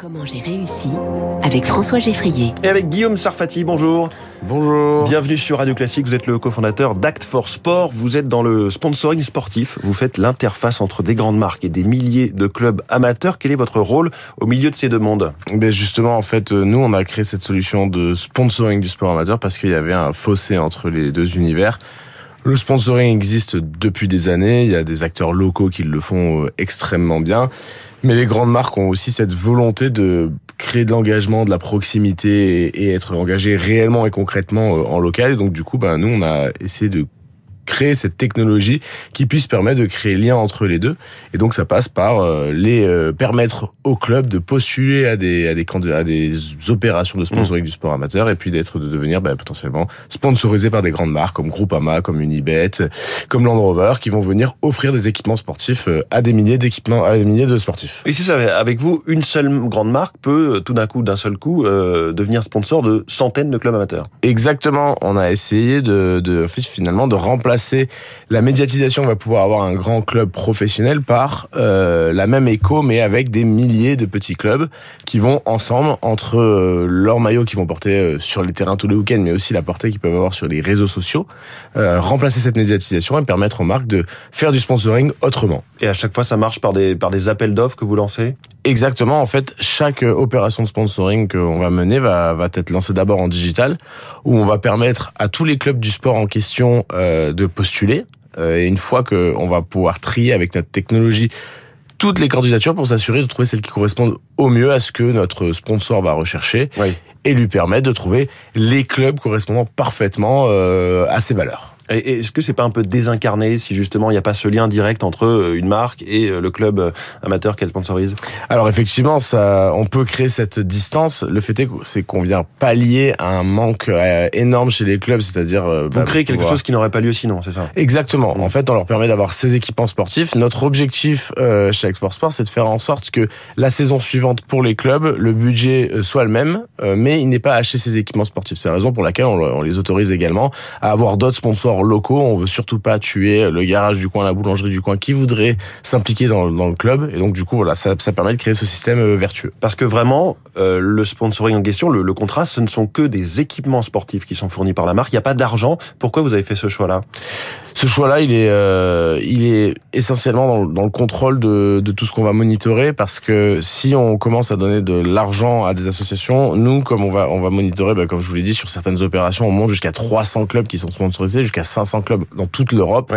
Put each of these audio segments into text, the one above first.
Comment j'ai réussi avec François Geffrier. Et avec Guillaume Sarfati, bonjour. Bonjour. Bienvenue sur Radio Classique, vous êtes le cofondateur d'Act for Sport, vous êtes dans le sponsoring sportif, vous faites l'interface entre des grandes marques et des milliers de clubs amateurs. Quel est votre rôle au milieu de ces deux mondes? Ben Justement, en fait, nous, on a créé cette solution de sponsoring du sport amateur parce qu'il y avait un fossé entre les deux univers. Le sponsoring existe depuis des années, il y a des acteurs locaux qui le font euh, extrêmement bien, mais les grandes marques ont aussi cette volonté de créer de l'engagement, de la proximité et être engagé réellement et concrètement euh, en local. Et donc du coup, ben, nous, on a essayé de créer cette technologie qui puisse permettre de créer lien entre les deux. Et donc ça passe par euh, les euh, permettre au club de postuler à des à des à des opérations de sponsoring mmh. du sport amateur et puis d'être de devenir bah, potentiellement sponsorisé par des grandes marques comme Groupama, comme Unibet, comme Land Rover qui vont venir offrir des équipements sportifs euh, à des milliers d'équipements à des milliers de sportifs. Et c'est ça avec vous une seule grande marque peut tout d'un coup d'un seul coup devenir sponsor de centaines de clubs amateurs. Exactement, on a essayé de, de finalement de remplacer c'est la médiatisation va pouvoir avoir un grand club professionnel par euh, la même écho, mais avec des milliers de petits clubs qui vont ensemble, entre euh, leurs maillots qu'ils vont porter euh, sur les terrains tous les week-ends, mais aussi la portée qu'ils peuvent avoir sur les réseaux sociaux, remplacer cette médiatisation et permettre aux marques de faire du sponsoring autrement. Et à chaque fois, ça marche par des, par des appels d'offres que vous lancez? Exactement. En fait, chaque opération de sponsoring qu'on va mener va, va être lancée d'abord en digital, où on va permettre à tous les clubs du sport en question de postuler. Euh, et une fois qu'on va pouvoir trier avec notre technologie toutes les candidatures pour s'assurer de trouver celles qui correspondent au mieux à ce que notre sponsor va rechercher et lui permettre de trouver les clubs correspondant parfaitement euh, à ses valeurs. Est-ce que c'est pas un peu désincarné si justement il n'y a pas ce lien direct entre euh, une marque et euh, le club euh, amateur qu'elle sponsorise? Alors effectivement, ça, on peut créer cette distance. Le fait est c'est qu'on vient pallier un manque énorme chez les clubs, c'est-à-dire vous bah, créez quelque chose qui n'aurait pas lieu sinon, c'est ça? Exactement. En fait, on leur permet d'avoir ces équipements sportifs. Notre objectif chez Export Sport, c'est de faire en sorte que la saison suivante pour les clubs, le budget soit le même, mais il n'est pas acheté ces équipements sportifs. C'est la raison pour laquelle on, on les autorise également à avoir d'autres sponsors locaux. On veut surtout pas tuer le garage du coin, la boulangerie du coin qui voudrait s'impliquer dans, le club. Et donc du coup, voilà, ça, permet de créer ce système euh, vertueux. Parce que vraiment, euh, le sponsoring en question, le, contrat, ce ne sont que des équipements sportifs qui sont fournis par la marque. Il n'y a pas d'argent. Pourquoi vous avez fait ce choix-là? Ce choix-là, il est, euh, il est essentiellement dans, le contrôle de, tout ce qu'on va monitorer, parce que si on commence à donner de l'argent à des associations, nous, comme on va, on va monitorer, bah, comme je vous l'ai dit, sur certaines opérations, on monte jusqu'à 300 clubs qui sont sponsorisés, jusqu'à 500 clubs dans toute l'Europe.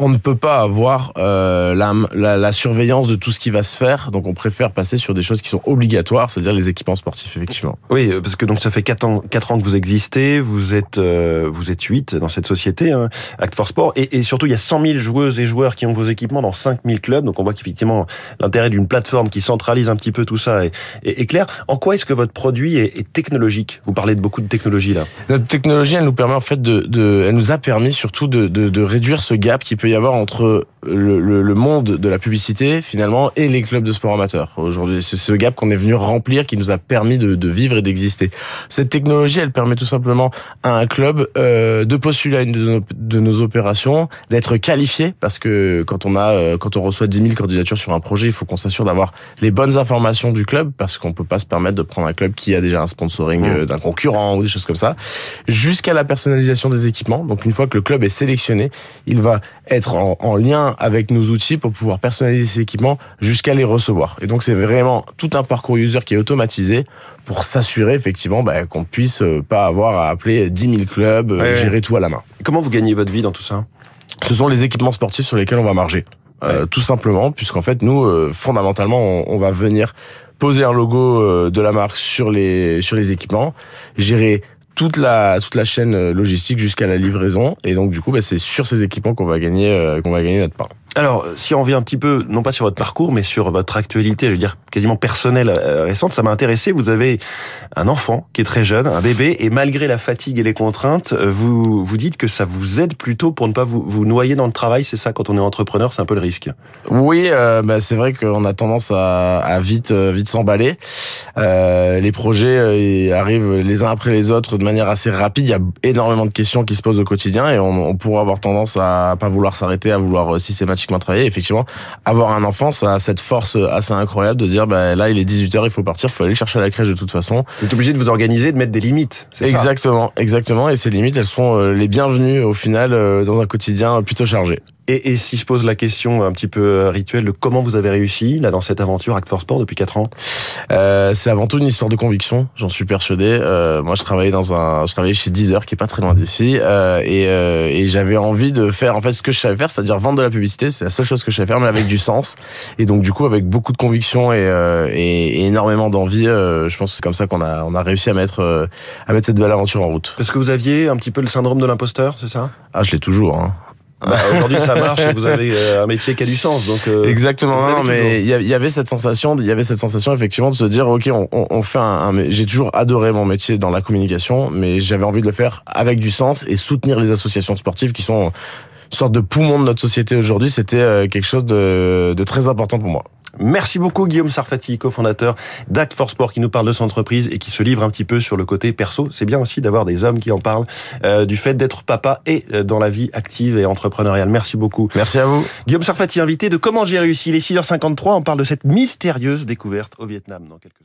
On ne peut pas avoir euh, la, la, surveillance de tout ce qui va se faire, donc on préfère passer sur des choses qui sont obligatoires, c'est-à-dire les équipements sportifs, effectivement. Oui, parce que donc ça fait 4 ans, 4 ans que vous existez, vous êtes, euh, vous êtes 8 dans cette société, hein, Act for Sport. Et, surtout, il y a 100 000 joueuses et joueurs qui ont vos équipements dans 5 000 clubs. Donc on voit qu'effectivement, l'intérêt d'une plateforme qui centralise un petit peu tout ça est, est, clair. En quoi est-ce que votre produit est, technologique? Vous parlez de beaucoup de technologie là. Notre technologie, elle nous permet en fait de, de elle nous a permis surtout de, de, de réduire ce gap qui peut y avoir entre le, le, le, monde de la publicité finalement et les clubs de sport amateur. Aujourd'hui, c'est ce gap qu'on est venu remplir qui nous a permis de, de vivre et d'exister. Cette technologie, elle permet tout simplement à un club euh, de postuler à une de nos, de nos opérations, d'être qualifié parce que quand on a euh, quand on reçoit 10 000 candidatures sur un projet, il faut qu'on s'assure d'avoir les bonnes informations du club parce qu'on peut pas se permettre de prendre un club qui a déjà un sponsoring mmh. euh, d'un concurrent ou des choses comme ça, jusqu'à la personnalisation des équipements. Donc une fois que le club est sélectionné, il va être en, en lien avec nos outils pour pouvoir personnaliser ces équipements jusqu'à les recevoir. Et donc c'est vraiment tout un parcours user qui est automatisé pour s'assurer effectivement bah, qu'on puisse euh, pas avoir à appeler 10 000 clubs, gérer tout à la main. Comment vous gagnez votre vie dans tout ça? Ce sont les équipements sportifs sur lesquels on va marger. Euh, tout simplement, puisqu'en fait, nous, fondamentalement, on, on, va venir poser un logo de la marque sur les sur les équipements, gérer toute la toute la chaîne logistique jusqu'à la livraison et donc du coup bah, c'est sur ces équipements qu'on va gagner qu'on va gagner notre part. Alors, si on revient un petit peu, non pas sur votre parcours, mais sur votre actualité, je veux dire quasiment personnelle euh, récente, ça m'a intéressé. Vous avez un enfant qui est très jeune, un bébé, et malgré la fatigue et les contraintes, euh, vous vous dites que ça vous aide plutôt pour ne pas vous, vous noyer dans le travail. C'est ça, quand on est entrepreneur, c'est un peu le risque. Oui, euh, bah, c'est vrai qu'on a tendance à, à vite vite s'emballer. Euh, les projets arrivent les uns après les autres de manière assez rapide. Il y a énormément de questions qui se posent au quotidien, et on, on pourrait avoir tendance à pas vouloir s'arrêter, à vouloir systématiquement pratiquement travaillé. Effectivement, avoir un enfant, ça a cette force assez incroyable de dire, bah, là, il est 18h, il faut partir, il faut aller le chercher à la crèche de toute façon. Vous êtes obligé de vous organiser, de mettre des limites. Exactement, ça? Exactement. Et ces limites, elles sont euh, les bienvenues au final euh, dans un quotidien plutôt chargé. Et, et, si je pose la question un petit peu euh, rituelle de comment vous avez réussi là dans cette aventure Act for Sport depuis 4 ans? Euh, C'est avant tout une histoire de conviction, j'en suis persuadé. Euh, moi, je travaillais dans un, je travaillais chez Deezer, qui est pas très loin d'ici, euh, et, euh, et j'avais envie de faire en fait ce que je savais faire, c'est-à-dire vendre de la publicité. C'est la seule chose que je savais faire, mais avec du sens. Et donc du coup, avec beaucoup de conviction et, euh, et, et énormément d'envie, je pense que c'est comme ça qu'on a, on a réussi à mettre, à mettre cette belle aventure en route. Parce que vous aviez un petit peu le syndrome de l'imposteur, c'est ça? Ah, je l'ai toujours. Hein. Bah, Aujourd'hui, ça marche et vous avez euh, un métier qui a du sens. Donc euh, exactement. Non, mais il y avait cette sensation, il y avait cette sensation effectivement de se dire, ok, on, on fait un. un j'ai toujours adoré mon métier dans la communication, mais j'avais envie de le faire avec du sens et soutenir les associations sportives qui sont une sorte de poumon de notre société aujourd'hui. C'était euh, quelque chose de, de très important pour moi. Merci beaucoup Guillaume Sarfati, cofondateur d'Act for Sport, qui nous parle de son entreprise et qui se livre un petit peu sur le côté perso. C'est bien aussi d'avoir des hommes qui en parlent euh, du fait d'être papa et euh, dans la vie active et entrepreneuriale. Merci beaucoup. Merci à vous. Guillaume Sarfati, invité de Comment j'ai réussi? Les 6h53, on parle de cette mystérieuse découverte au Vietnam dans quelques